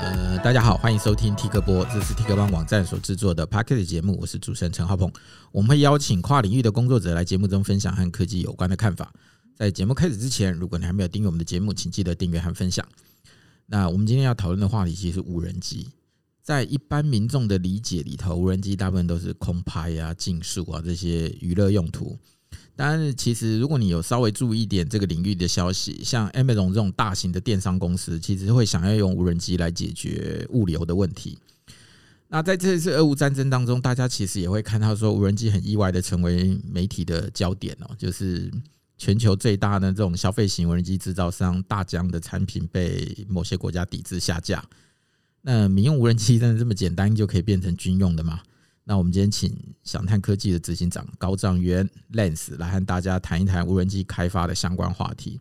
呃，大家好，欢迎收听 T 哥播，这是 T 哥帮网站所制作的 Podcast 节目，我是主持人陈浩鹏。我们会邀请跨领域的工作者来节目中分享和科技有关的看法。在节目开始之前，如果你还没有订阅我们的节目，请记得订阅和分享。那我们今天要讨论的话题其实是无人机。在一般民众的理解里头，无人机大部分都是空拍啊、竞速啊这些娱乐用途。当然，其实如果你有稍微注意一点这个领域的消息，像 Amazon 这种大型的电商公司，其实会想要用无人机来解决物流的问题。那在这次俄乌战争当中，大家其实也会看到说，无人机很意外的成为媒体的焦点哦，就是全球最大的这种消费型无人机制造商大疆的产品被某些国家抵制下架。那民用无人机真的这么简单就可以变成军用的吗？那我们今天请详探科技的执行长高障元 Lance 来和大家谈一谈无人机开发的相关话题。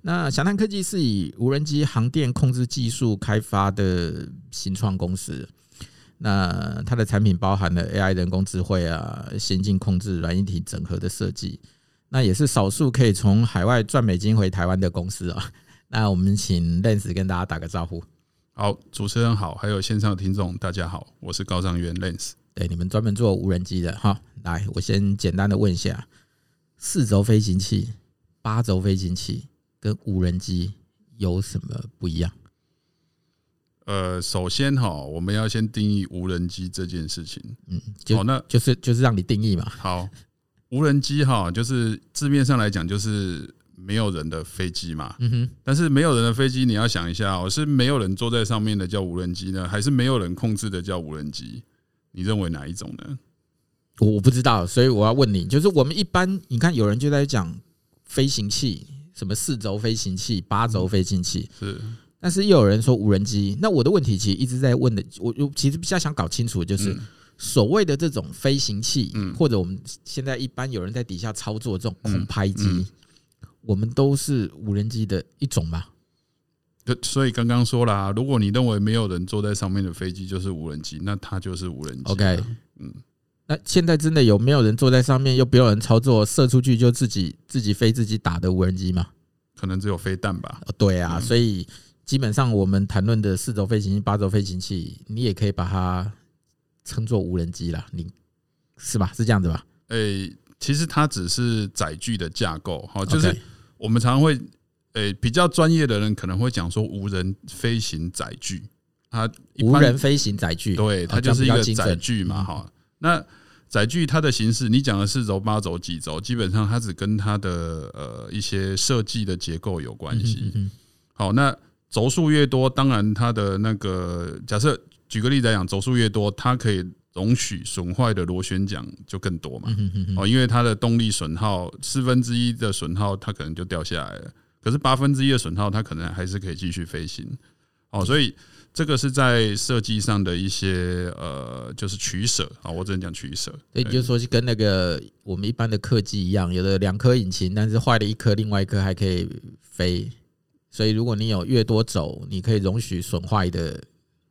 那详探科技是以无人机航电控制技术开发的新创公司。那它的产品包含了 AI 人工智慧啊、先进控制、软硬体整合的设计。那也是少数可以从海外赚美金回台湾的公司啊。那我们请 Lance 跟大家打个招呼。好，主持人好，还有线上的听众大家好，我是高障元 Lance。对，你们专门做无人机的哈，来，我先简单的问一下，四轴飞行器、八轴飞行器跟无人机有什么不一样？呃，首先哈，我们要先定义无人机这件事情。嗯，好，那就是就是让你定义嘛。好，无人机哈，就是字面上来讲就是没有人的飞机嘛。嗯哼。但是没有人的飞机，你要想一下，我是没有人坐在上面的叫无人机呢，还是没有人控制的叫无人机？你认为哪一种呢？我我不知道，所以我要问你，就是我们一般你看有人就在讲飞行器，什么四轴飞行器、八轴飞行器，是，但是又有人说无人机。那我的问题其实一直在问的，我我其实比较想搞清楚，就是所谓的这种飞行器，或者我们现在一般有人在底下操作这种空拍机，我们都是无人机的一种吗？所以刚刚说了，如果你认为没有人坐在上面的飞机就是无人机，那它就是无人机。OK，嗯，那现在真的有没有人坐在上面又不用人操作，射出去就自己自己飞自己打的无人机吗？可能只有飞弹吧。对啊，所以基本上我们谈论的四轴飞行器、八轴飞行器，你也可以把它称作无人机啦，你是吧？是这样子吧？诶，其实它只是载具的架构，哈，就是我们常常会。诶，比较专业的人可能会讲说无人飞行载具，它无人飞行载具，对，它就是一个载具嘛，哈。那载具它的形式，你讲的是四轴、八轴、几轴，基本上它只跟它的呃一些设计的结构有关系。好，那轴数越多，当然它的那个假设，举个例子来讲，轴数越多，它可以容许损坏的螺旋桨就更多嘛。哦，因为它的动力损耗四分之一的损耗，它可能就掉下来了。可是八分之一的损耗，它可能还是可以继续飞行，哦，所以这个是在设计上的一些呃，就是取舍啊，我只能讲取舍。也就是说，是跟那个我们一般的客机一样，有的两颗引擎，但是坏了一颗，另外一颗还可以飞。所以如果你有越多轴，你可以容许损坏的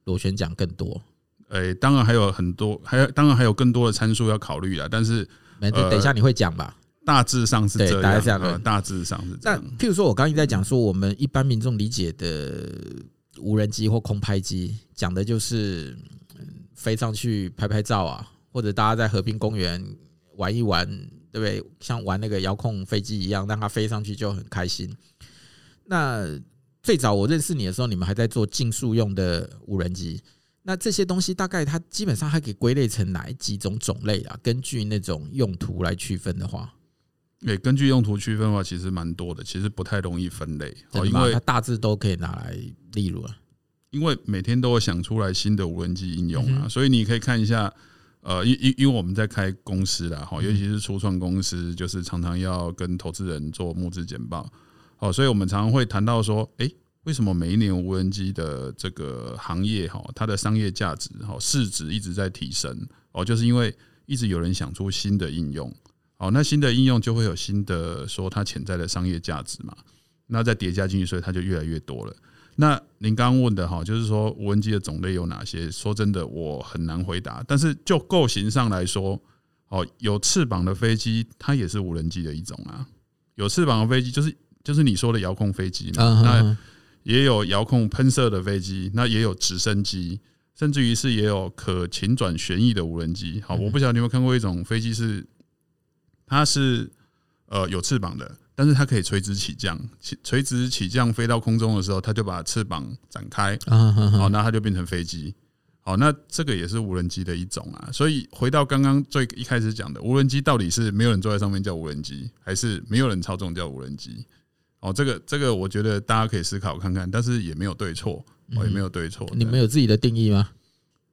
螺旋桨更多。诶，当然还有很多，还有当然还有更多的参数要考虑啊。但是，没，等一下你会讲吧。大致上是这样，对，大概这样。大致上是这样。那譬如说，我刚刚在讲说，我们一般民众理解的无人机或空拍机，讲的就是飞上去拍拍照啊，或者大家在和平公园玩一玩，对不对？像玩那个遥控飞机一样，让它飞上去就很开心。那最早我认识你的时候，你们还在做竞速用的无人机。那这些东西大概它基本上还可以归类成哪几种种类啊？根据那种用途来区分的话。对，根据用途区分的话，其实蛮多的，其实不太容易分类。哦，因为它大致都可以拿来例如啊，因为每天都会想出来新的无人机应用啊，所以你可以看一下，呃，因因因为我们在开公司啦，哈，尤其是初创公司，就是常常要跟投资人做募资简报，哦，所以我们常常会谈到说，诶，为什么每一年无人机的这个行业哈，它的商业价值哈市值一直在提升，哦，就是因为一直有人想出新的应用。好，那新的应用就会有新的说它潜在的商业价值嘛？那再叠加进去，所以它就越来越多了。那您刚刚问的哈，就是说无人机的种类有哪些？说真的，我很难回答。但是就构型上来说，哦，有翅膀的飞机它也是无人机的一种啊。有翅膀的飞机就是就是你说的遥控飞机嘛？那也有遥控喷射的飞机，那也有直升机，甚至于是也有可倾转旋翼的无人机。好，我不晓得你有没有看过一种飞机是，它是呃有翅膀的，但是它可以垂直起降，垂直起降飞到空中的时候，它就把翅膀展开，好，那它就变成飞机。好，那这个也是无人机的一种啊。所以回到刚刚最一开始讲的，无人机到底是没有人坐在上面叫无人机，还是没有人操纵叫无人机？哦，这个这个，我觉得大家可以思考看看，但是也没有对错，哦，也没有对错。你们有自己的定义吗？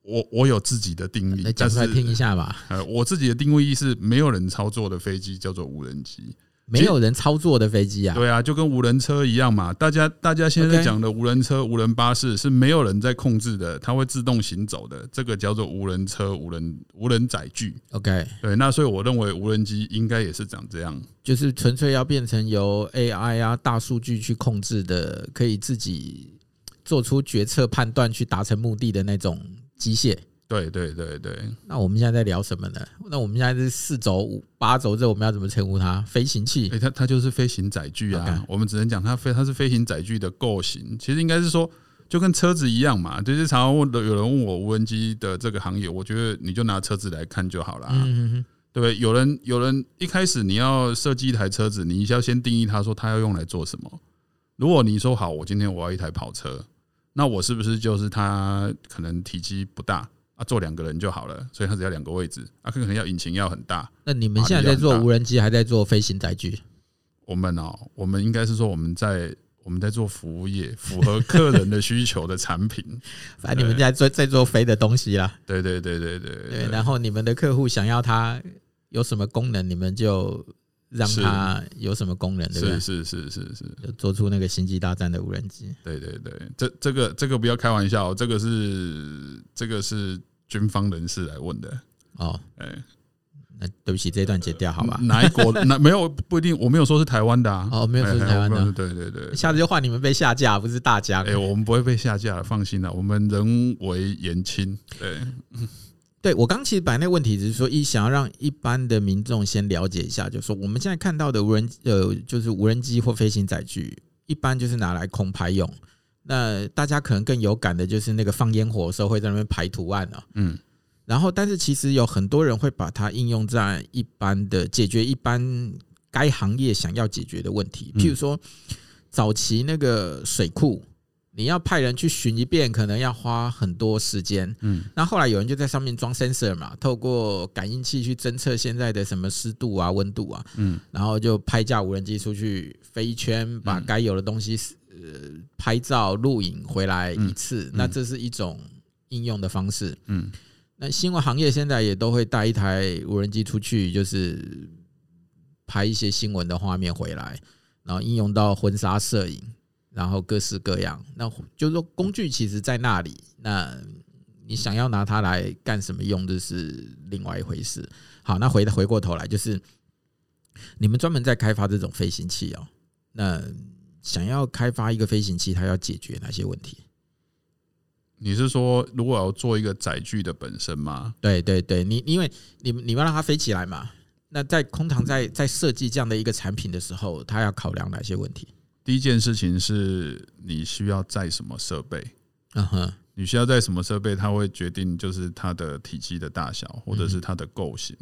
我我有自己的定义，讲出来听一下吧。呃，我自己的定义是没有人操作的飞机叫做无人机。没有人操作的飞机啊？对啊，就跟无人车一样嘛。大家大家现在讲的无人车、无人巴士是没有人在控制的，它会自动行走的，这个叫做无人车、无人无人载具。OK，对，那所以我认为无人机应该也是长这样，就是纯粹要变成由 AI 啊、大数据去控制的，可以自己做出决策判断去达成目的的那种机械。对对对对，那我们现在在聊什么呢？那我们现在是四轴、五八轴，这我们要怎么称呼它？飞行器？哎，它它就是飞行载具啊。我们只能讲它飞，它是飞行载具的构型。其实应该是说，就跟车子一样嘛。就是常常问的，有人问我无人机的这个行业，我觉得你就拿车子来看就好了。嗯对不对？有人有人一开始你要设计一台车子，你要先定义它，说它要用来做什么。如果你说好，我今天我要一台跑车，那我是不是就是它可能体积不大？啊，坐两个人就好了，所以它只要两个位置。啊，可能要引擎要很大。那你们现在在做无人机，还在做飞行载具？我们哦，我们应该是说我们在我们在做服务业，符合客人的需求的产品。反正你们在做在做飞的东西啦。对对对对对对。然后你们的客户想要它有什么功能，你们就。让它有什么功能，对不对？是是是是是，就做出那个星际大战的无人机。对对对，这这个这个不要开玩笑，这个是这个是军方人士来问的。哦，哎，那对不起，这一段截掉好吧？哪一国？那没有不一定，我没有说是台湾的啊。哦，没有说是台湾的。对对对，下次就换你们被下架，不是大家。哎，我们不会被下架了，放心了，我们人微言轻。对。对，我刚其实把那个问题只是说，一想要让一般的民众先了解一下，就是说我们现在看到的无人呃，就是无人机或飞行载具，一般就是拿来空拍用。那大家可能更有感的就是那个放烟火的时候会在那边排图案啊，嗯，然后但是其实有很多人会把它应用在一般的解决一般该行业想要解决的问题，譬如说早期那个水库。你要派人去巡一遍，可能要花很多时间。嗯，那后来有人就在上面装 sensor 嘛，透过感应器去侦测现在的什么湿度啊、温度啊。嗯，然后就拍架无人机出去飞一圈，把该有的东西呃拍照、录影回来一次。那这是一种应用的方式。嗯，那新闻行业现在也都会带一台无人机出去，就是拍一些新闻的画面回来，然后应用到婚纱摄影。然后各式各样，那就是说工具其实在那里，那你想要拿它来干什么用，这是另外一回事。好，那回回过头来，就是你们专门在开发这种飞行器哦。那想要开发一个飞行器，它要解决哪些问题？你是说，如果要做一个载具的本身吗？对对对，你因为你你们让它飞起来嘛。那在空堂在在设计这样的一个产品的时候，它要考量哪些问题？第一件事情是你需要载什么设备，嗯哼，你需要载什么设备，它会决定就是它的体积的大小，或者是它的构型。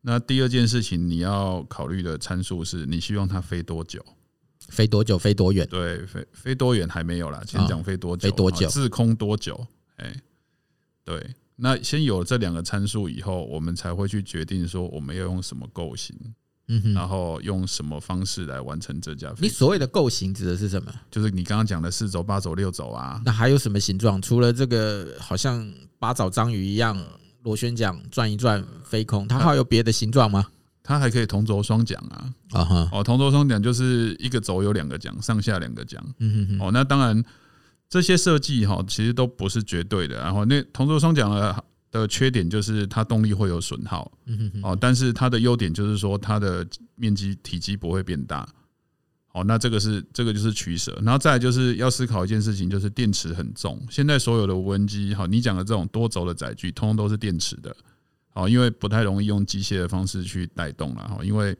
那第二件事情你要考虑的参数是你希望它飞多久，飞多久，飞多远？对，飞飞多远还没有啦，先讲飞多久，飞多久，滞空多久？哎，对，那先有了这两个参数以后，我们才会去决定说我们要用什么构型。嗯哼，然后用什么方式来完成这架飞机？你所谓的构型指的是什么？就是你刚刚讲的四轴、八轴、六轴啊。那还有什么形状？除了这个，好像八爪章鱼一样螺旋桨转一转飞空，它还有别的形状吗？它还可以同轴双桨啊！啊哈，哦，同轴双桨就是一个轴有两个桨，上下两个桨。嗯哼，哦，那当然这些设计哈，其实都不是绝对的。然后那同轴双桨呢？的缺点就是它动力会有损耗，哦，但是它的优点就是说它的面积体积不会变大，哦，那这个是这个就是取舍，然后再来就是要思考一件事情，就是电池很重。现在所有的无人机，好，你讲的这种多轴的载具，通通都是电池的，哦，因为不太容易用机械的方式去带动了，哈，因为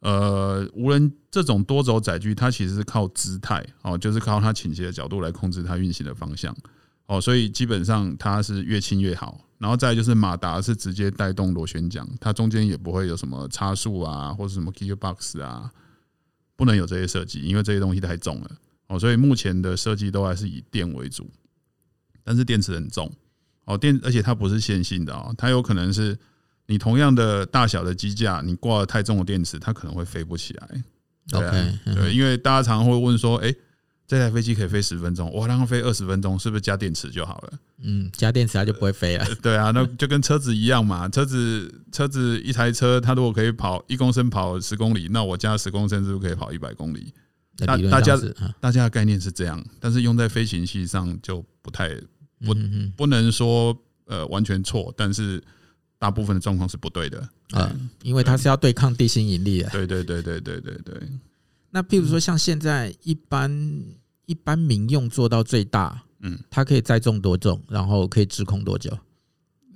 呃，无人这种多轴载具，它其实是靠姿态哦，就是靠它倾斜的角度来控制它运行的方向哦，所以基本上它是越轻越好。然后再就是马达是直接带动螺旋桨，它中间也不会有什么差速啊，或者什么 gearbox 啊，不能有这些设计，因为这些东西太重了哦。所以目前的设计都还是以电为主，但是电池很重哦，电而且它不是线性的哦，它有可能是你同样的大小的机架，你挂了太重的电池，它可能会飞不起来。对啊，okay, 对，因为大家常常会问说，哎。这台飞机可以飞十分钟，我让它飞二十分钟，是不是加电池就好了？嗯，加电池它就不会飞了。对啊，那就跟车子一样嘛。车子车子一台车，它如果可以跑一公升跑十公里，那我加十公升是不是可以跑一百公里？大大家大家的概念是这样，但是用在飞行器上就不太不不能说呃完全错，但是大部分的状况是不对的啊，因为它是要对抗地心引力的。对对对对对对对。那譬如说，像现在一般一般民用做到最大，嗯，它可以载重多重，然后可以滞空多久？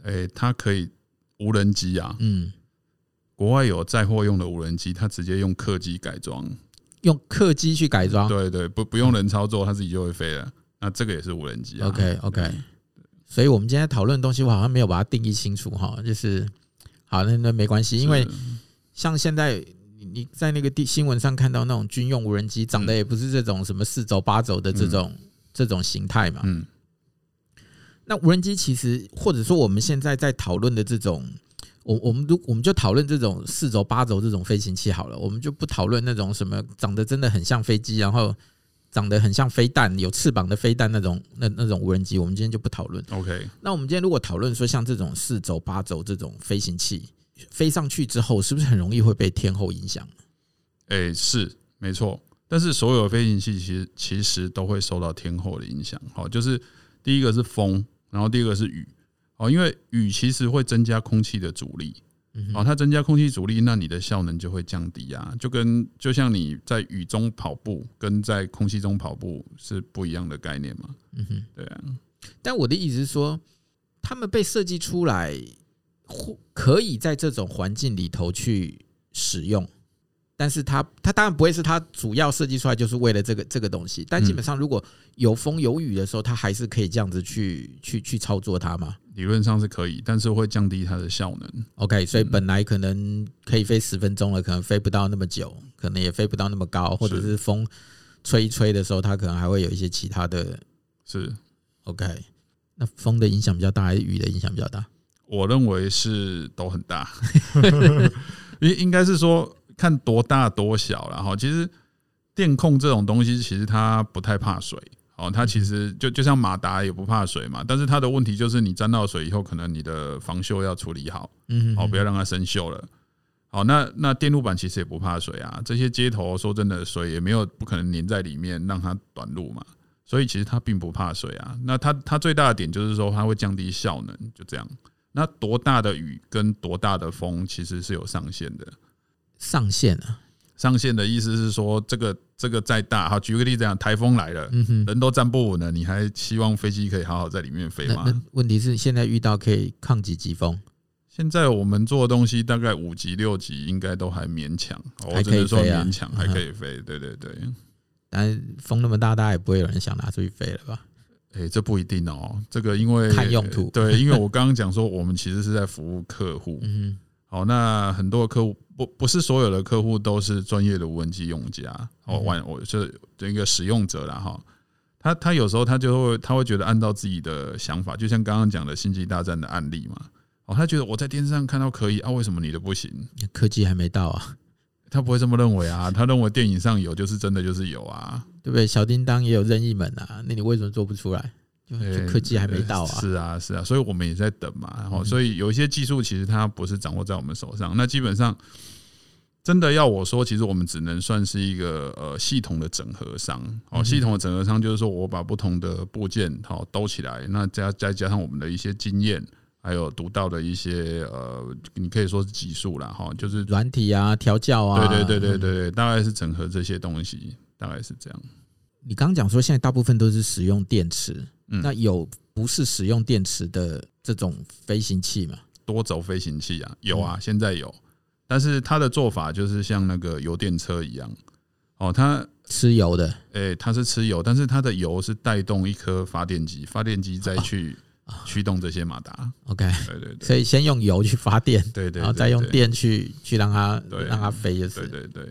诶，它可以无人机啊，嗯，国外有载货用的无人机，它直接用客机改装，用客机去改装，对对，不不用人操作，它自己就会飞了。那这个也是无人机啊。OK OK，所以我们今天讨论的东西，我好像没有把它定义清楚哈，就是好，那那没关系，因为像现在。你在那个地新闻上看到那种军用无人机，长得也不是这种什么四轴八轴的这种这种形态嘛？嗯。那无人机其实，或者说我们现在在讨论的这种，我我们都我们就讨论这种四轴八轴这种飞行器好了，我们就不讨论那种什么长得真的很像飞机，然后长得很像飞弹，有翅膀的飞弹那种那那种无人机，我们今天就不讨论。OK。那我们今天如果讨论说像这种四轴八轴这种飞行器。飞上去之后，是不是很容易会被天候影响？哎，是没错。但是所有飞行器其实其实都会受到天候的影响。好，就是第一个是风，然后第二个是雨。哦，因为雨其实会增加空气的阻力。哦，它增加空气阻力，那你的效能就会降低啊。就跟就像你在雨中跑步，跟在空气中跑步是不一样的概念嘛。嗯哼，对啊。但我的意思是说，他们被设计出来。可以在这种环境里头去使用，但是它它当然不会是它主要设计出来就是为了这个这个东西。但基本上如果有风有雨的时候，它还是可以这样子去去去操作它嘛？理论上是可以，但是会降低它的效能。OK，所以本来可能可以飞十分钟了，可能飞不到那么久，可能也飞不到那么高，或者是风吹一吹的时候，它可能还会有一些其他的。是 OK，那风的影响比较大，还是雨的影响比较大？我认为是都很大，应 应该是说看多大多小了哈。其实电控这种东西，其实它不太怕水哦。它其实就就像马达也不怕水嘛，但是它的问题就是你沾到水以后，可能你的防锈要处理好，嗯，好不要让它生锈了。好，那那电路板其实也不怕水啊。这些接头说真的，水也没有不可能粘在里面让它短路嘛，所以其实它并不怕水啊。那它它最大的点就是说它会降低效能，就这样。那多大的雨跟多大的风其实是有上限的，上限啊？上限的意思是说，这个这个再大，好，举个例子讲，台风来了，人都站不稳了，你还希望飞机可以好好在里面飞吗？问题是现在遇到可以抗几级风？现在我们做的东西大概五级六级应该都还勉强，我只能说勉强还可以飞，对对对。但风那么大，大家也不会有人想拿出去飞了吧？哎、欸，这不一定哦。这个因为看用途，对，因为我刚刚讲说，我们其实是在服务客户。嗯，好，那很多客户不不是所有的客户都是专业的无人机用家。哦，玩我是一个使用者了哈。他他有时候他就会他会觉得按照自己的想法，就像刚刚讲的星际大战的案例嘛。哦，他觉得我在电视上看到可以啊，为什么你的不行？科技还没到啊。他不会这么认为啊，他认为电影上有就是真的就是有啊，对不对？小叮当也有任意门啊，那你为什么做不出来？就科技还没到啊。是啊，是啊，所以我们也在等嘛。然后，所以有一些技术其实它不是掌握在我们手上。那基本上，真的要我说，其实我们只能算是一个呃系统的整合商。哦，系统的整合商就是说我把不同的部件好兜起来，那加再加上我们的一些经验。还有独到的一些呃，你可以说是技术啦，哈，就是软体啊、调教啊，对对对对对，大概是整合这些东西，大概是这样。你刚刚讲说现在大部分都是使用电池，那有不是使用电池的这种飞行器吗？多轴飞行器啊，有啊，现在有。但是它的做法就是像那个油电车一样，哦，它吃油的，诶，它是吃油，但是它的油是带动一颗发电机，发电机再去驱动这些马达。OK，对对对，所以先用油去发电，对对，然后再用电去去让它让它飞，就是对对对。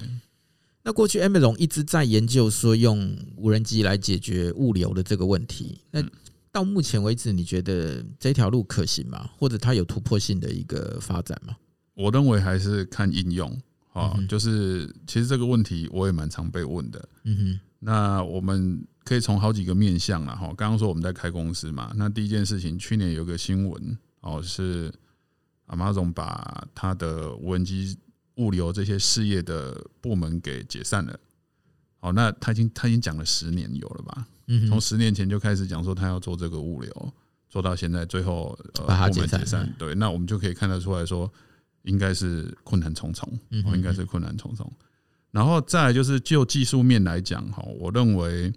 那过去 Amazon 一直在研究说用无人机来解决物流的这个问题。那到目前为止，你觉得这条路可行吗？或者它有突破性的一个发展吗？我认为还是看应用啊，就是其实这个问题我也蛮常被问的。嗯哼，那我们可以从好几个面向了哈。刚刚说我们在开公司嘛，那第一件事情，去年有个新闻哦，是 Amazon 把他的无人机。物流这些事业的部门给解散了，哦，那他已经他已经讲了十年有了吧？嗯，从十年前就开始讲说他要做这个物流，做到现在最后呃把它解散，对，那我们就可以看得出来说，应该是困难重重，哦，应该是困难重重。然后再来就是就技术面来讲哈，我认为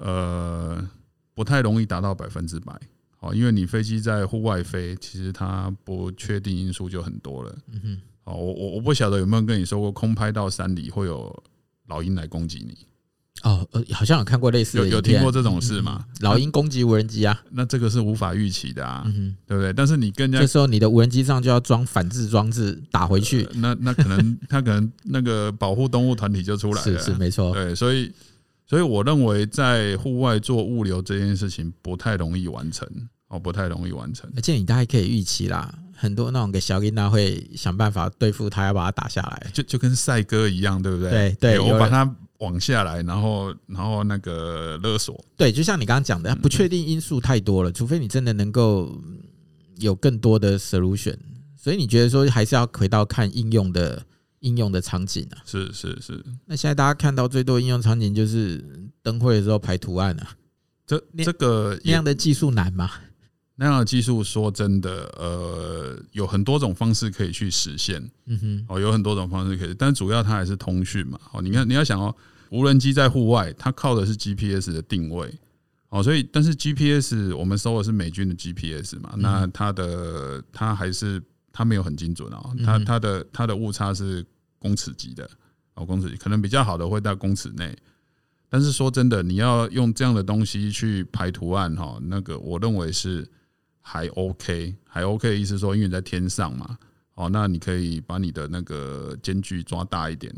呃不太容易达到百分之百，哦，因为你飞机在户外飞，其实它不确定因素就很多了，嗯哼。哦，我我我不晓得有没有跟你说过，空拍到山里会有老鹰来攻击你。哦，呃，好像有看过类似的，有有听过这种事吗？老鹰攻击无人机啊？那这个是无法预期的啊，嗯对不对？但是你跟人家这时候你的无人机上就要装反制装置打回去，那那可能 他可能那个保护动物团体就出来了，是是没错，对，所以所以我认为在户外做物流这件事情不太容易完成。哦，不太容易完成，而且你大概可以预期啦，很多那种给小丽娜会想办法对付他，要把他打下来，就就跟赛哥一样，对不对？对对，我把它往下来，然后然后那个勒索，对，就像你刚刚讲的，不确定因素太多了，除非你真的能够有更多的 solution，所以你觉得说还是要回到看应用的应用的场景啊？是是是。那现在大家看到最多应用场景就是灯会的时候排图案啊，这这个那样的技术难吗？那样的技术，说真的，呃，有很多种方式可以去实现。嗯哼，哦，有很多种方式可以，但主要它还是通讯嘛。哦，你看，你要想哦，无人机在户外，它靠的是 GPS 的定位。哦，所以，但是 GPS 我们收的是美军的 GPS 嘛，那它的它还是它没有很精准哦，它它的它的误差是公尺级的哦，公尺级可能比较好的会到公尺内。但是说真的，你要用这样的东西去排图案哈，那个我认为是。还 OK，还 OK 的意思说，因为你在天上嘛，哦，那你可以把你的那个间距抓大一点，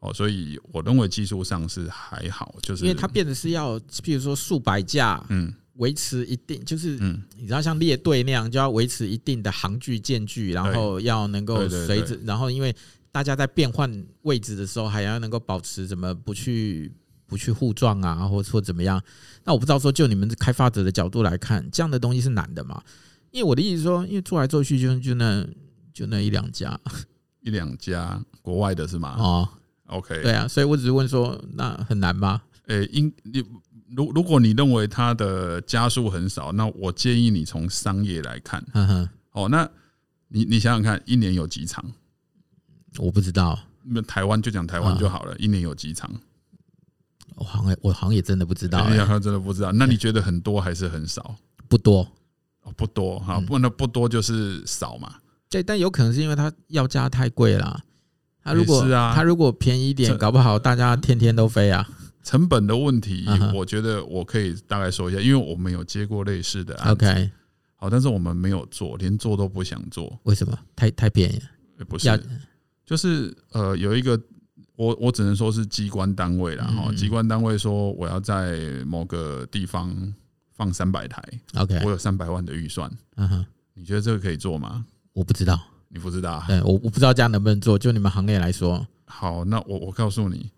哦，所以我认为技术上是还好，就是因为它变得是要，譬如说数百架，嗯，维持一定，就是嗯，你知道像列队那样，就要维持一定的行距间距，然后要能够随着，然后因为大家在变换位置的时候，还要能够保持怎么不去。不去互撞啊，或或怎么样？那我不知道说，就你们开发者的角度来看，这样的东西是难的嘛？因为我的意思说，因为做来做去就就那就那一两家，一两家国外的是吗？哦，OK，对啊，所以我只是问说，那很难吗？诶，因你如如果你认为它的加数很少，那我建议你从商业来看。嗯哼，哦，那你你想想看，一年有几场？我不知道。那台湾就讲台湾就好了，一年有几场？我好像我好像也真的不知道，你好像真的不知道。那你觉得很多还是很少？不多哦，不多哈。不那不多就是少嘛。对，但有可能是因为它要价太贵了。它如果它如果便宜一点，搞不好大家天天都飞啊。成本的问题，我觉得我可以大概说一下，因为我们有接过类似的案子。OK，好，但是我们没有做，连做都不想做。为什么？太太便宜？不是，就是呃，有一个。我我只能说是机关单位啦，哈，机关单位说我要在某个地方放三百台，OK，我有三百万的预算，嗯哼，你觉得这个可以做吗？我不知道，你不知道，对，我我不知道这样能不能做，就你们行业来说，好，那我我告诉你，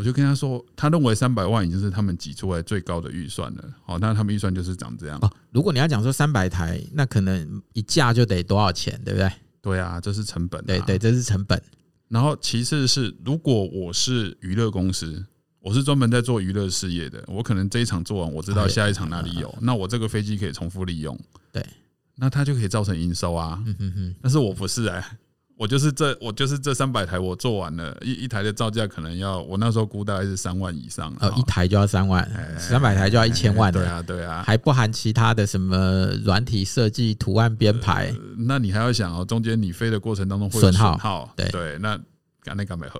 我就跟他说，他认为三百万已经是他们挤出来最高的预算了，好，那他们预算就是长这样。哦如果你要讲说三百台，那可能一架就得多少钱，对不对？对啊，这是成本，对对，这是成本。然后其次是，如果我是娱乐公司，我是专门在做娱乐事业的，我可能这一场做完，我知道下一场哪里有，那我这个飞机可以重复利用。对，那它就可以造成营收啊。嗯哼哼。但是我不是哎，我就是这我就是这三百台我做完了，一一台的造价可能要我那时候估大概是三万以上哦，一台就要三万，三百台就要一千万，对啊对啊，还不含其他的什么软体设计、图案编排，那你还要想哦，中间你飞的过程当中会损耗，对对，那赶那赶美合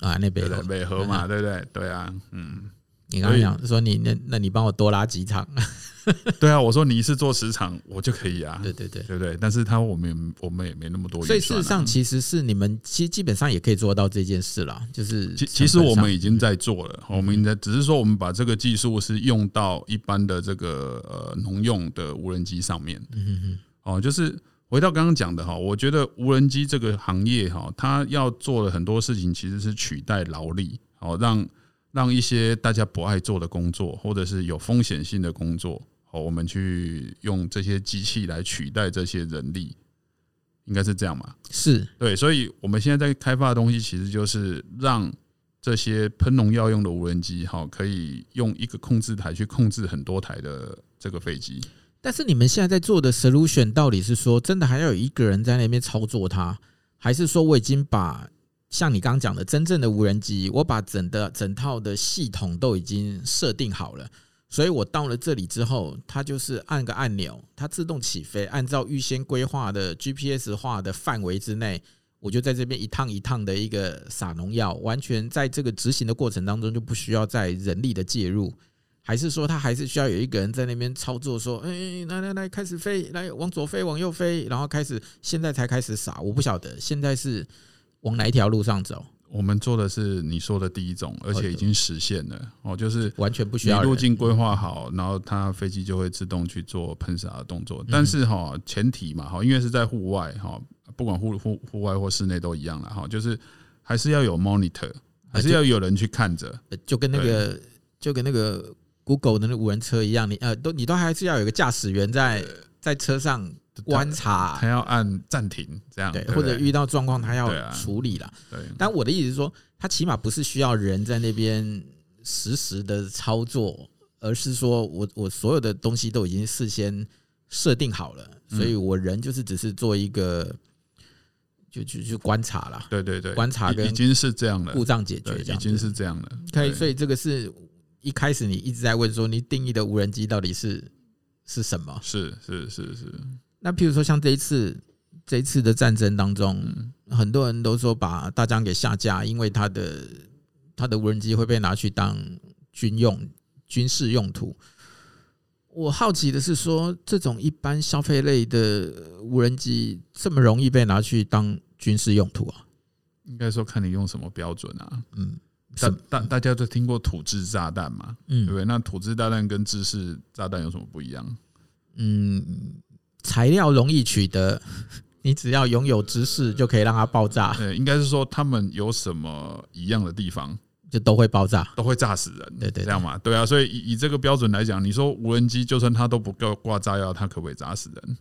啊，那边美合嘛，对不对？对啊，嗯。你刚刚讲说你那那你帮我多拉几场，对啊，我说你一次做十场我就可以啊，对对对。对对，但是他我们我们也没那么多，所以事实上其实是你们其实基本上也可以做到这件事了，就是其其实我们已经在做了，我们在只是说我们把这个技术是用到一般的这个呃农用的无人机上面，嗯嗯哦，就是回到刚刚讲的哈，我觉得无人机这个行业哈，它要做的很多事情其实是取代劳力，哦让。让一些大家不爱做的工作，或者是有风险性的工作，好，我们去用这些机器来取代这些人力，应该是这样嘛？是对，所以我们现在在开发的东西，其实就是让这些喷农药用的无人机，哈，可以用一个控制台去控制很多台的这个飞机。但是你们现在在做的 solution，到底是说真的还要有一个人在那边操作它，还是说我已经把？像你刚刚讲的，真正的无人机，我把整的整套的系统都已经设定好了，所以我到了这里之后，它就是按个按钮，它自动起飞，按照预先规划的 GPS 化的范围之内，我就在这边一趟一趟的一个撒农药，完全在这个执行的过程当中就不需要再人力的介入，还是说它还是需要有一个人在那边操作，说，哎，来来来，开始飞，来往左飞，往右飞，然后开始，现在才开始撒，我不晓得，现在是。往哪一条路上走？我们做的是你说的第一种，而且已经实现了哦，就是完全不需要路径规划好，然后它飞机就会自动去做喷洒的动作。但是哈，前提嘛哈，因为是在户外哈，不管户户户外或室内都一样了哈，就是还是要有 monitor，还是要有人去看着，就跟那个就跟那个 Google 的那无人车一样，你呃都你都还是要有一个驾驶员在在车上。观察，他要按暂停，这样对，或者遇到状况他要处理了。对，但我的意思是说，他起码不是需要人在那边实时的操作，而是说我我所有的东西都已经事先设定好了，所以我人就是只是做一个，就就就观察了。对对对，观察跟已经是这样了，故障解决已经是这样了。可以，所以这个是一开始你一直在问说，你定义的无人机到底是是什么？是是是是。那譬如说，像这一次这一次的战争当中，很多人都说把大疆给下架，因为它的它的无人机会被拿去当军用、军事用途。我好奇的是，说这种一般消费类的无人机这么容易被拿去当军事用途啊？应该说看你用什么标准啊？嗯，大大大家都听过土制炸弹嘛？嗯，对不对？那土制炸弹跟制式炸弹有什么不一样？嗯。材料容易取得，你只要拥有知识就可以让它爆炸。对，应该是说他们有什么一样的地方，就都会爆炸，都会炸死人。对对，对，这样嘛？对啊，所以以以这个标准来讲，你说无人机就算它都不够挂炸药，它可不可以炸死人？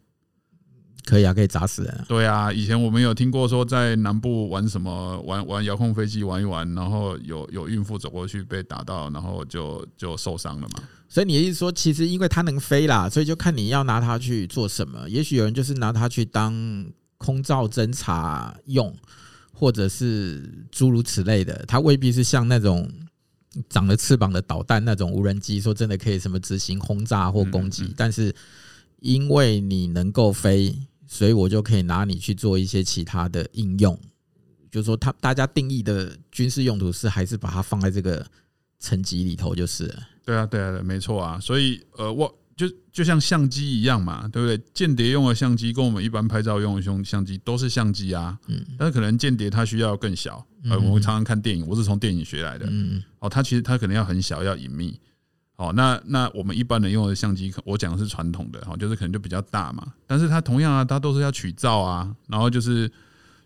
可以啊，可以砸死人啊。对啊，以前我们有听过说，在南部玩什么玩玩遥控飞机玩一玩，然后有有孕妇走过去被打到，然后就就受伤了嘛。所以你的意思说，其实因为它能飞啦，所以就看你要拿它去做什么。也许有人就是拿它去当空照侦察用，或者是诸如此类的。它未必是像那种长了翅膀的导弹那种无人机，说真的可以什么执行轰炸或攻击。但是因为你能够飞。所以我就可以拿你去做一些其他的应用，就是说，他大家定义的军事用途是还是把它放在这个层级里头，就是。对啊，对啊，对，没错啊。所以，呃，我就就像相机一样嘛，对不对？间谍用的相机跟我们一般拍照用的相相机都是相机啊，嗯。但是可能间谍它需要更小，呃，我们常常看电影，我是从电影学来的，嗯。哦，它其实它可能要很小，要隐秘。哦，那那我们一般人用的相机，我讲的是传统的哈，就是可能就比较大嘛。但是它同样啊，它都是要取照啊，然后就是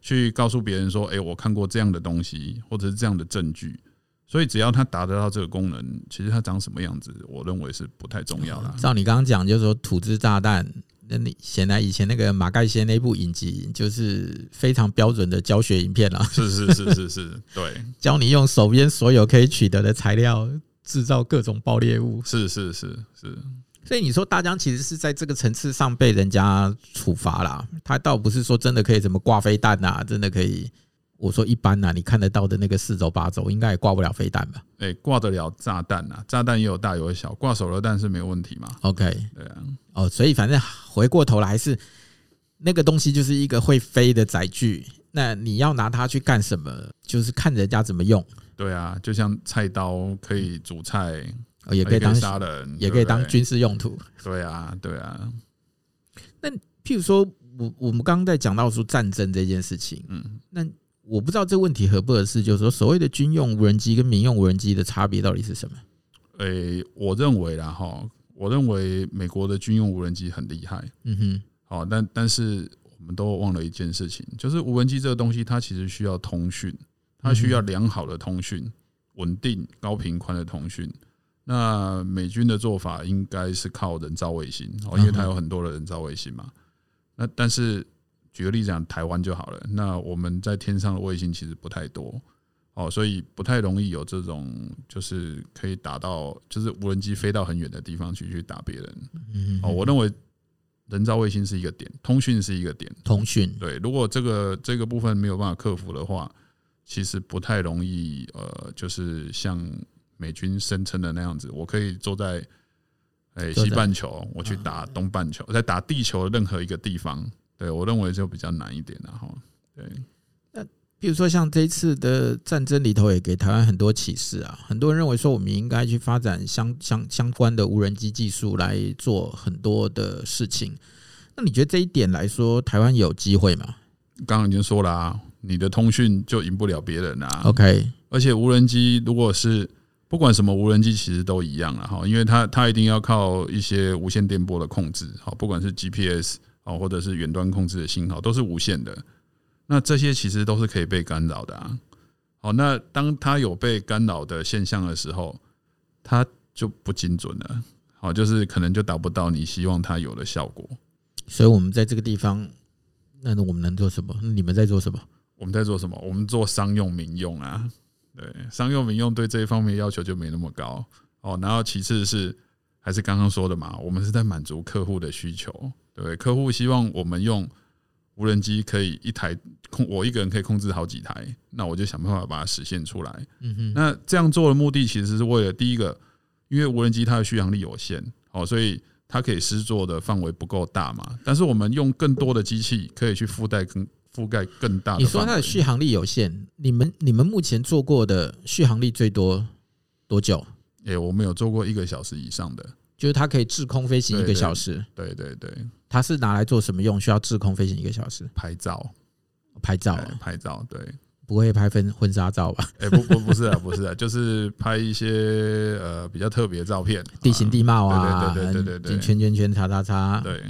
去告诉别人说，哎，我看过这样的东西，或者是这样的证据。所以只要它达得到这个功能，其实它长什么样子，我认为是不太重要的。照你刚刚讲，就是说土制炸弹，那你显然以前那个马盖先那部影集，就是非常标准的教学影片了。是是是是是，对，教你用手边所有可以取得的材料。制造各种爆裂物，是是是是，所以你说大疆其实是在这个层次上被人家处罚啦，他倒不是说真的可以怎么挂飞弹呐，真的可以。我说一般呐，你看得到的那个四轴八轴，应该也挂不了飞弹吧？哎，挂得了炸弹呐，炸弹也有大有小，挂手榴弹是没有问题嘛？OK，对啊，哦，所以反正回过头来还是那个东西就是一个会飞的载具，那你要拿它去干什么？就是看人家怎么用。对啊，就像菜刀可以煮菜。也可以当杀人，也可以当军事用途。对啊，对啊。那譬如说，我我们刚刚在讲到说战争这件事情，嗯，那我不知道这个问题合不合适，就是说所谓的军用无人机跟民用无人机的差别到底是什么？诶，我认为啦哈，我认为美国的军用无人机很厉害，嗯哼，好，但但是我们都忘了一件事情，就是无人机这个东西，它其实需要通讯，它需要良好的通讯，稳定高频宽的通讯。那美军的做法应该是靠人造卫星哦，因为它有很多的人造卫星嘛。那但是举个例子讲，台湾就好了。那我们在天上的卫星其实不太多哦，所以不太容易有这种就是可以打到，就是无人机飞到很远的地方去去打别人。哦，我认为人造卫星是一个点，通讯是一个点。通讯对，如果这个这个部分没有办法克服的话，其实不太容易。呃，就是像。美军声称的那样子，我可以坐在诶西半球，我去打东半球，在打地球的任何一个地方。对，我认为就比较难一点了哈。对，那比如说像这一次的战争里头，也给台湾很多启示啊。很多人认为说，我们应该去发展相相相关的无人机技术来做很多的事情。那你觉得这一点来说，台湾有机会吗？刚刚已经说了啊，你的通讯就赢不了别人啊。OK，而且无人机如果是不管什么无人机，其实都一样了哈，因为它它一定要靠一些无线电波的控制，好，不管是 GPS 哦，或者是远端控制的信号，都是无线的。那这些其实都是可以被干扰的啊。好，那当它有被干扰的现象的时候，它就不精准了。好，就是可能就达不到你希望它有的效果。所以我们在这个地方，那我们能做什么？你们在做什么？我们在做什么？我们做商用民用啊。对，商用民用对这一方面要求就没那么高哦。然后其次是还是刚刚说的嘛，我们是在满足客户的需求，对不对？客户希望我们用无人机可以一台控，我一个人可以控制好几台，那我就想办法把它实现出来。嗯哼。那这样做的目的其实是为了第一个，因为无人机它的续航力有限，哦，所以它可以施作的范围不够大嘛。但是我们用更多的机器可以去附带更。覆盖更大。你说它的续航力有限，你们你们目前做过的续航力最多多久？诶，我们有做过一个小时以上的，就是它可以滞空飞行一个小时。对对对，它是拿来做什么用？需要滞空飞行一个小时？拍照，拍照，拍照。对，不会拍婚婚纱照吧？诶，不不不是啊，不是啊，就是拍一些呃比较特别的照片，地形地貌啊，对对对对对，圈圈圈叉叉叉。对。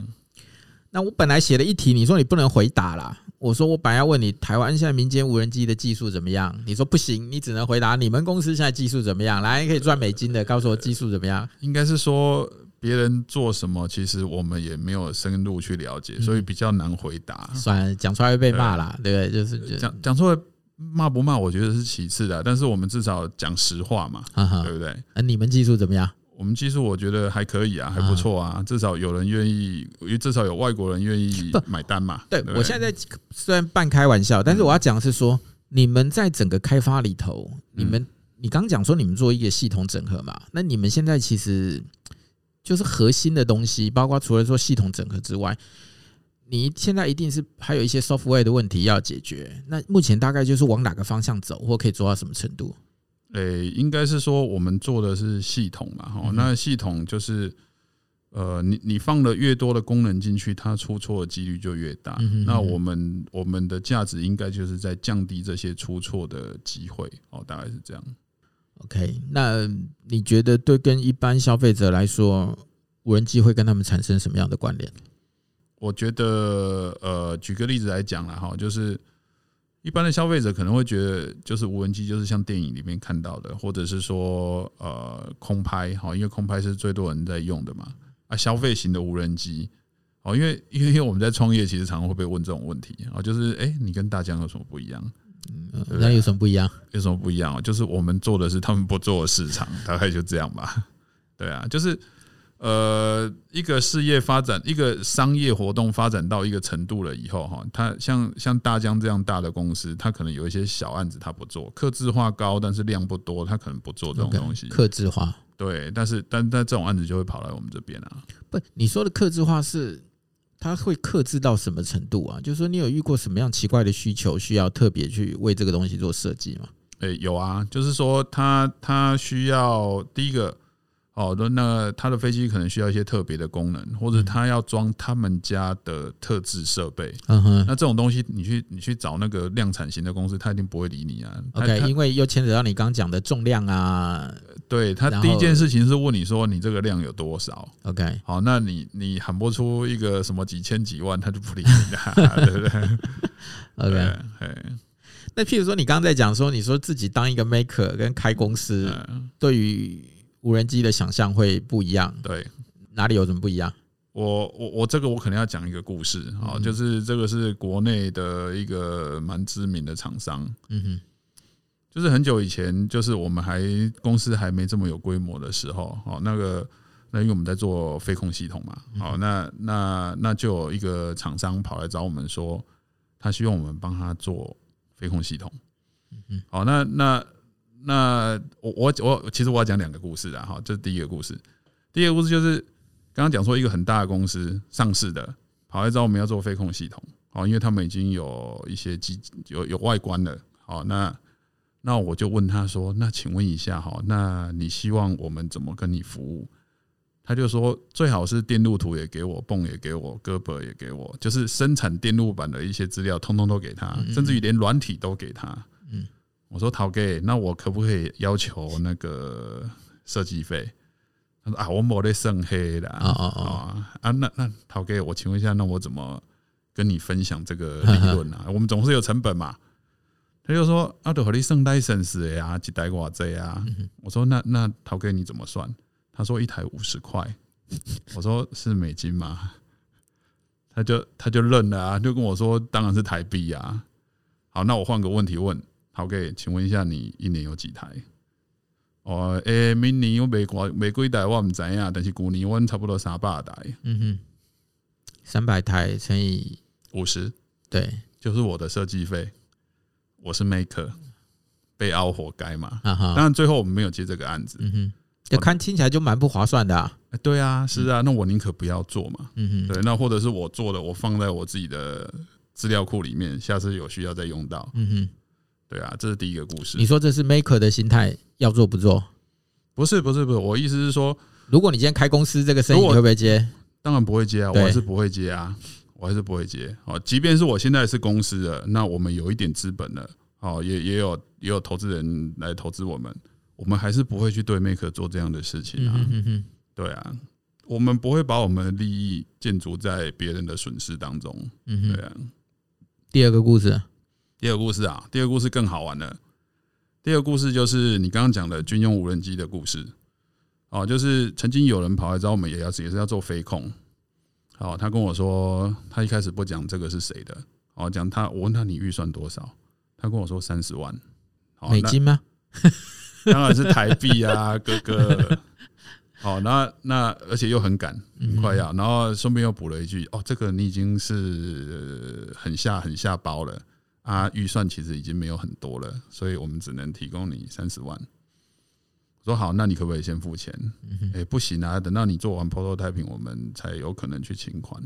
那我本来写了一题，你说你不能回答啦。我说我本来要问你，台湾现在民间无人机的技术怎么样？你说不行，你只能回答你们公司现在技术怎么样？来，可以赚美金的，告诉我技术怎么样？应该是说别人做什么，其实我们也没有深入去了解，所以比较难回答。算了，讲出来会被骂啦，对不对？就是讲讲出来骂不骂，我觉得是其次的，但是我们至少讲实话嘛，对不对？那你们技术怎么样？我们技术我觉得还可以啊，还不错啊，至少有人愿意，因为至少有外国人愿意买单嘛。对，我现在虽然半开玩笑，但是我要讲的是说，你们在整个开发里头，你们你刚讲说你们做一个系统整合嘛，那你们现在其实就是核心的东西，包括除了说系统整合之外，你现在一定是还有一些 software 的问题要解决。那目前大概就是往哪个方向走，或可以做到什么程度？诶、欸，应该是说我们做的是系统嘛，哈，那系统就是，呃，你你放了越多的功能进去，它出错的几率就越大。那我们我们的价值应该就是在降低这些出错的机会，哦，大概是这样。OK，那你觉得对跟一般消费者来说，无人机会跟他们产生什么样的关联？我觉得，呃，举个例子来讲了哈，就是。一般的消费者可能会觉得，就是无人机就是像电影里面看到的，或者是说呃空拍，好，因为空拍是最多人在用的嘛。啊，消费型的无人机，哦，因为 因为因为我们在创业，其实常常会被问这种问题啊，就是哎，你跟大疆有什么不一样？那有什么不一样？有什么不一样？就是我们做的是他们不做的市场，大概就这样吧。对啊，就是呃，一个事业发展，一个商业活动发展到一个程度了以后，哈，它像像大疆这样大的公司，它可能有一些小案子，它不做，客制化高，但是量不多，它可能不做这种东西。客制化，对，但是但但这种案子就会跑来我们这边啊。不，你说的客制化是它会克制到什么程度啊？就是说你有遇过什么样奇怪的需求，需要特别去为这个东西做设计吗？诶，有啊，就是说它它需要第一个。哦，那那他的飞机可能需要一些特别的功能，或者他要装他们家的特制设备。嗯哼，那这种东西你去你去找那个量产型的公司，他一定不会理你啊。OK，因为又牵扯到你刚刚讲的重量啊。对，他第一件事情是问你说你这个量有多少？OK，好，那你你喊不出一个什么几千几万，他就不理你了，对不对？OK，那譬如说你刚刚在讲说，你说自己当一个 maker 跟开公司，对于无人机的想象会不一样，对，哪里有什么不一样？我我我这个我可能要讲一个故事啊，就是这个是国内的一个蛮知名的厂商，嗯哼，就是很久以前，就是我们还公司还没这么有规模的时候，哦，那个那因为我们在做飞控系统嘛，好，那那那就有一个厂商跑来找我们说，他希望我们帮他做飞控系统，嗯哼，好，那那。那我我我其实我要讲两个故事啊，哈，这是第一个故事。第二个故事就是刚刚讲说一个很大的公司上市的，跑来找我们要做飞控系统，哦，因为他们已经有一些机有有外观了，好，那那我就问他说，那请问一下哈，那你希望我们怎么跟你服务？他就说最好是电路图也给我，泵也给我，胳膊也给我，就是生产电路板的一些资料，通通都给他，甚至于连软体都给他，嗯。我说陶哥，那我可不可以要求那个设计费？他说啊，我没得剩黑的啊啊啊啊！那那陶哥，我请问一下，那我怎么跟你分享这个利润啊？我们总是有成本嘛。他就说啊，都和你剩 license 呀，几代挂这呀？我说那那陶哥你怎么算？他说一台五十块。我说是美金吗？他就他就愣了啊，就跟我说当然是台币啊。好，那我换个问题问。好，OK，请问一下，你一年有几台？哦，诶，明年我没过没几台，我唔知呀。但是去年我差不多三百台。嗯哼，三百台乘以五十，对，就是我的设计费。我是 Maker，被凹活该嘛？当然，最后我们没有接这个案子。嗯哼，这看听起来就蛮不划算的啊。对啊，是啊，那我宁可不要做嘛。嗯哼，对，那或者是我做的，我放在我自己的资料库里面，下次有需要再用到。嗯哼。对啊，这是第一个故事。你说这是 maker 的心态，要做不做？不是，不是，不是。我意思是说，如果你今天开公司，这个生意你会不会接？当然不会接啊，我还是不会接啊，我还是不会接。哦，即便是我现在是公司的，那我们有一点资本了，哦，也也有也有投资人来投资我们，我们还是不会去对 maker 做这样的事情啊。对啊，我们不会把我们的利益建筑在别人的损失当中。对啊。第二个故事。第二个故事啊，第二个故事更好玩了。第二个故事就是你刚刚讲的军用无人机的故事。哦，就是曾经有人跑来找我们，也要也是要做飞控。哦，他跟我说，他一开始不讲这个是谁的。哦，讲他，我问他你预算多少？他跟我说三十万。美金吗？当然是台币啊，哥哥。好，那那而且又很赶，很快要，然后顺便又补了一句：哦，这个你已经是很下很下包了。啊，预算其实已经没有很多了，所以我们只能提供你三十万。我说好，那你可不可以先付钱？哎，不行啊，等到你做完 prototyping，我们才有可能去请款。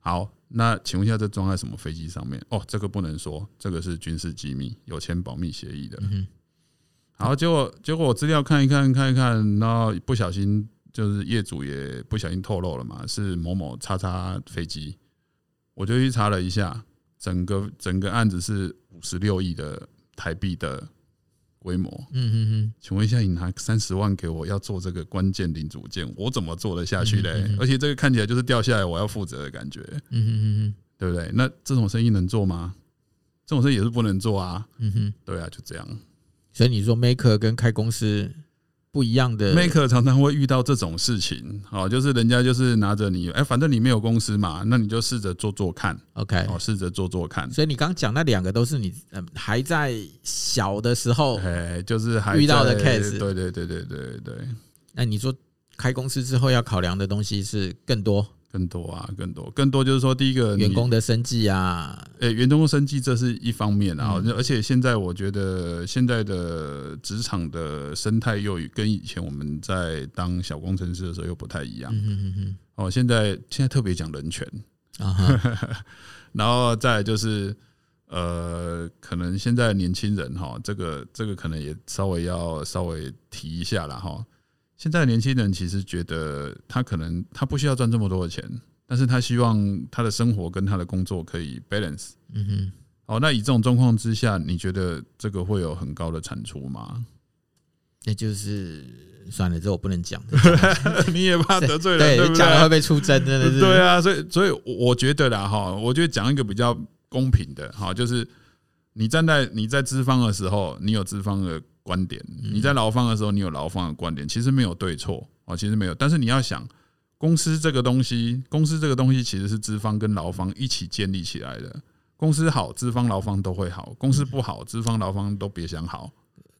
好，那请问一下，这装在什么飞机上面？哦，这个不能说，这个是军事机密，有签保密协议的。嗯好，结果结果我资料看一看，看一看，然后不小心就是业主也不小心透露了嘛，是某某叉叉飞机，我就去查了一下。整个整个案子是五十六亿的台币的规模。嗯嗯嗯，请问一下，你拿三十万给我，要做这个关键零组件，我怎么做得下去嘞？而且这个看起来就是掉下来我要负责的感觉。嗯嗯嗯，对不对？那这种生意能做吗？这种生意也是不能做啊。嗯哼，对啊，就这样。所以你说 maker 跟开公司。不一样的 maker 常常会遇到这种事情，哦，就是人家就是拿着你，哎，反正你没有公司嘛，那你就试着做做看，OK，哦，试着做做看。所以你刚讲那两个都是你嗯还在小的时候，哎，就是还遇到的 case，对对对对对对。那你说开公司之后要考量的东西是更多。更多啊，更多，更多就是说，第一个员工的生计啊，诶、欸，员工的生计这是一方面啊，而且现在我觉得现在的职场的生态又跟以前我们在当小工程师的时候又不太一样。嗯嗯嗯哦，现在现在特别讲人权。啊，然后再来就是呃，可能现在年轻人哈，这个这个可能也稍微要稍微提一下了哈。现在的年轻人其实觉得他可能他不需要赚这么多的钱，但是他希望他的生活跟他的工作可以 balance。嗯哼。好，那以这种状况之下，你觉得这个会有很高的产出吗？那就是算了，这我不能讲。你也怕得罪人，对，讲了会被出征，真的是。对啊，所以所以我觉得啦，哈，我觉得讲一个比较公平的，哈，就是你站在你在资方的时候，你有资方的。观点，你在劳方的时候，你有劳方的观点，其实没有对错啊，其实没有。但是你要想，公司这个东西，公司这个东西其实是资方跟劳方一起建立起来的。公司好，资方劳方都会好；公司不好，资方劳方都别想好。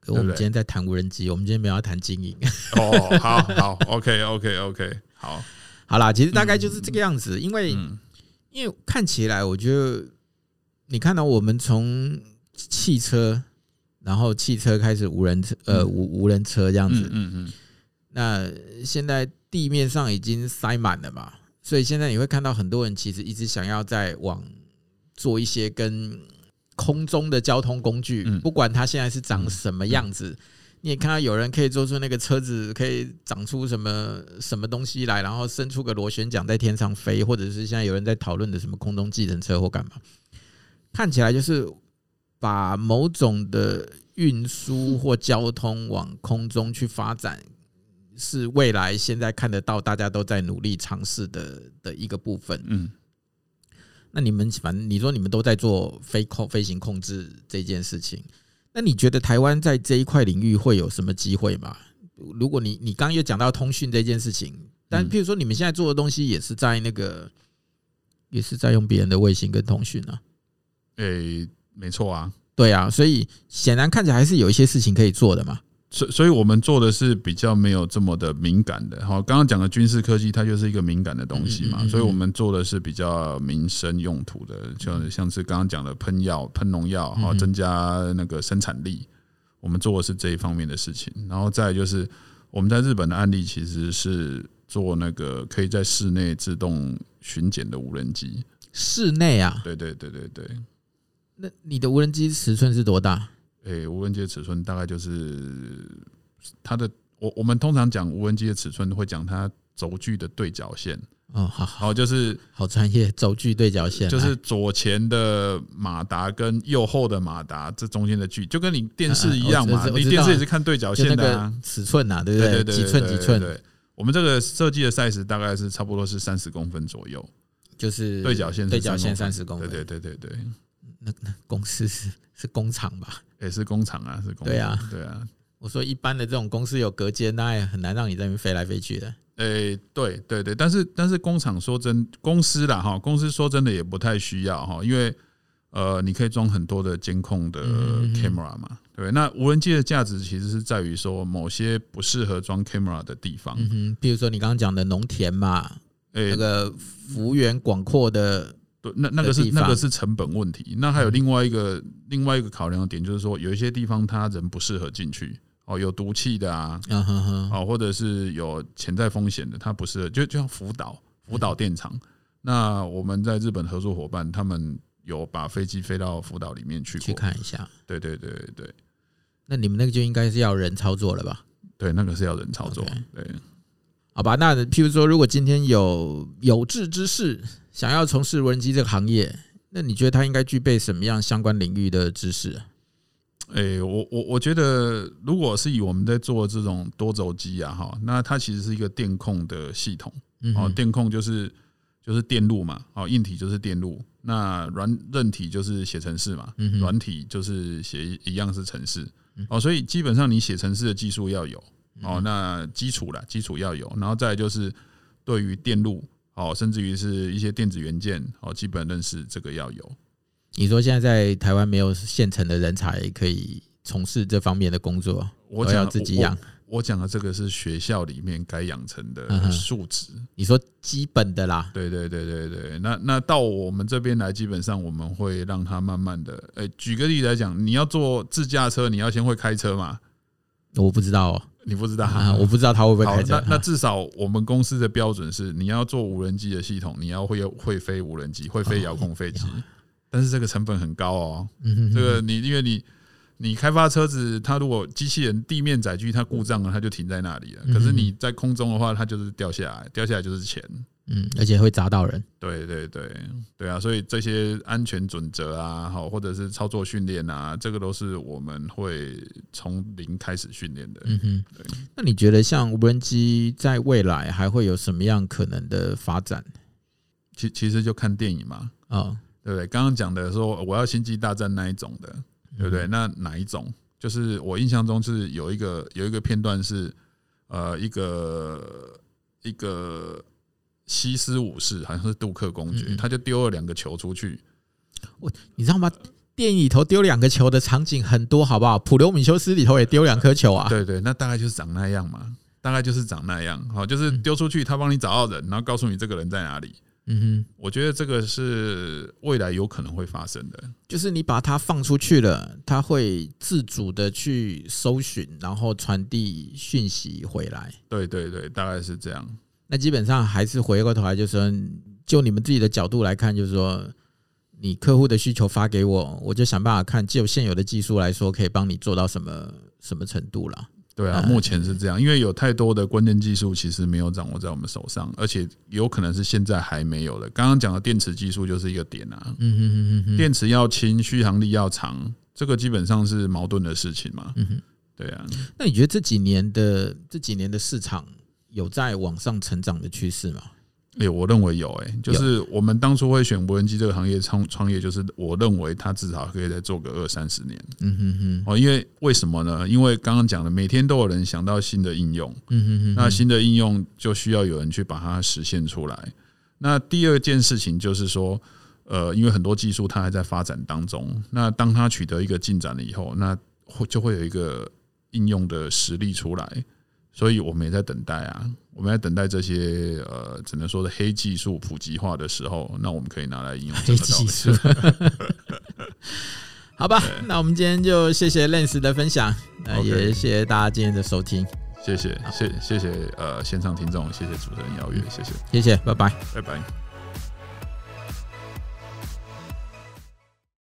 可我们今天在谈无人机，我们今天没有要谈经营。哦，好好，OK，OK，OK，好，好啦，其实大概就是这个样子。因为，因为看起来，我觉得你看到我们从汽车。然后汽车开始无人车，呃，无无人车这样子。嗯嗯。那现在地面上已经塞满了嘛，所以现在你会看到很多人其实一直想要在往做一些跟空中的交通工具，不管它现在是长什么样子，你也看到有人可以做出那个车子可以长出什么什么东西来，然后伸出个螺旋桨在天上飞，或者是现在有人在讨论的什么空中计程车或干嘛，看起来就是。把某种的运输或交通往空中去发展，是未来现在看得到，大家都在努力尝试的的一个部分。嗯，那你们反正你说你们都在做飞控飞行控制这件事情，那你觉得台湾在这一块领域会有什么机会吗？如果你你刚刚又讲到通讯这件事情，但譬如说你们现在做的东西也是在那个，也是在用别人的卫星跟通讯啊？诶。没错啊，对啊，所以显然看起来还是有一些事情可以做的嘛。所以，所以我们做的是比较没有这么的敏感的。好，刚刚讲的军事科技，它就是一个敏感的东西嘛。所以我们做的是比较民生用途的，像像是刚刚讲的喷药、喷农药，好增加那个生产力。我们做的是这一方面的事情。然后再就是我们在日本的案例，其实是做那个可以在室内自动巡检的无人机。室内啊？对对对对对。那你的无人机尺寸是多大？诶、欸，无人机的尺寸大概就是它的，我我们通常讲无人机的尺寸会讲它轴距的对角线。哦，好，好，就是好专业，轴距对角线就是左前的马达跟右后的马达这中间的距，就跟你电视一样嘛，你电视也是看对角线的、啊、尺寸呐，对不对？几寸几寸？对，我们这个设计的 size 大概是差不多是三十公分左右，就是对角线，对角线三十公分，对对对对对。那那公司是是工厂吧？也是工厂啊，是工厂。对啊，对啊。我说一般的这种公司有隔间，那也很难让你在那边飞来飞去的。诶，对对对，但是但是工厂说真，公司啦哈，公司说真的也不太需要哈，因为呃，你可以装很多的监控的 camera 嘛，对。那无人机的价值其实是在于说某些不适合装 camera 的地方，嗯哼，比如说你刚刚讲的农田嘛，诶，那个幅员广阔的。对，那那个是那个是成本问题。那还有另外一个另外一个考量的点，就是说有一些地方他人不适合进去哦，有毒气的啊，哦，或者是有潜在风险的，他不适合。就就像福岛福岛电厂，那我们在日本合作伙伴，他们有把飞机飞到福岛里面去去看一下。对对对对，那你们那个就应该是要人操作了吧？对，那个是要人操作。对。好吧，那譬如说，如果今天有有志之士想要从事无人机这个行业，那你觉得他应该具备什么样相关领域的知识？诶，我我我觉得，如果是以我们在做这种多轴机啊，哈，那它其实是一个电控的系统，哦，电控就是就是电路嘛，哦，硬体就是电路，那软韧体就是写程式嘛，软体就是写一样是程式，哦，所以基本上你写程式的技术要有。哦，那基础啦，基础要有，然后再就是对于电路，哦，甚至于是一些电子元件，哦，基本认识这个要有。你说现在在台湾没有现成的人才可以从事这方面的工作？我要自己养。我讲的这个是学校里面该养成的素质，你说基本的啦。对对对对对，那那到我们这边来，基本上我们会让他慢慢的。诶，举个例子来讲，你要坐自驾车，你要先会开车嘛？我不知道哦，你不知道，我不知道他会不会开车。那那至少我们公司的标准是，你要做无人机的系统，你要会会飞无人机，会飞遥控飞机。但是这个成本很高哦。这个你因为你。你开发车子，它如果机器人地面载具它故障了，它就停在那里了。可是你在空中的话，它就是掉下来，掉下来就是钱。嗯，而且会砸到人。对对对对啊！所以这些安全准则啊，好，或者是操作训练啊，这个都是我们会从零开始训练的。嗯哼，对。那你觉得像无人机在未来还会有什么样可能的发展？其其实就看电影嘛。啊，对不对？刚刚讲的说我要星际大战那一种的。对不对？那哪一种？就是我印象中是有一个有一个片段是，呃，一个一个西斯武士，好像是杜克公爵，他就丢了两个球出去。我你知道吗？电影里头丢两个球的场景很多，好不好？普罗米修斯里头也丢两颗球啊。对对，那大概就是长那样嘛，大概就是长那样。好，就是丢出去，他帮你找到人，然后告诉你这个人在哪里。嗯哼，我觉得这个是未来有可能会发生的，就是你把它放出去了，它会自主的去搜寻，然后传递讯息回来。对对对，大概是这样。那基本上还是回过头来，就是说，就你们自己的角度来看，就是说，你客户的需求发给我，我就想办法看，就现有的技术来说，可以帮你做到什么什么程度了。对啊，目前是这样，因为有太多的关键技术其实没有掌握在我们手上，而且有可能是现在还没有的。刚刚讲的电池技术就是一个点啊，嗯哼哼哼，电池要轻，续航力要长，这个基本上是矛盾的事情嘛。嗯哼，对啊。那你觉得这几年的这几年的市场有在往上成长的趋势吗？哎，我认为有哎，就是我们当初会选无人机这个行业创创业，就是我认为它至少可以再做个二三十年。嗯哼哼。哦，因为为什么呢？因为刚刚讲的，每天都有人想到新的应用。嗯哼哼。那新的应用就需要有人去把它实现出来。那第二件事情就是说，呃，因为很多技术它还在发展当中。那当它取得一个进展了以后，那会就会有一个应用的实力出来。所以我们也在等待啊，我们在等待这些呃，只能说的黑技术普及化的时候，那我们可以拿来应用这个技术。好吧，那我们今天就谢谢 Lens 的分享，那也谢谢大家今天的收听，谢谢，谢谢谢呃，现场听众，谢谢主持人邀约，谢谢，谢谢，拜拜，拜拜。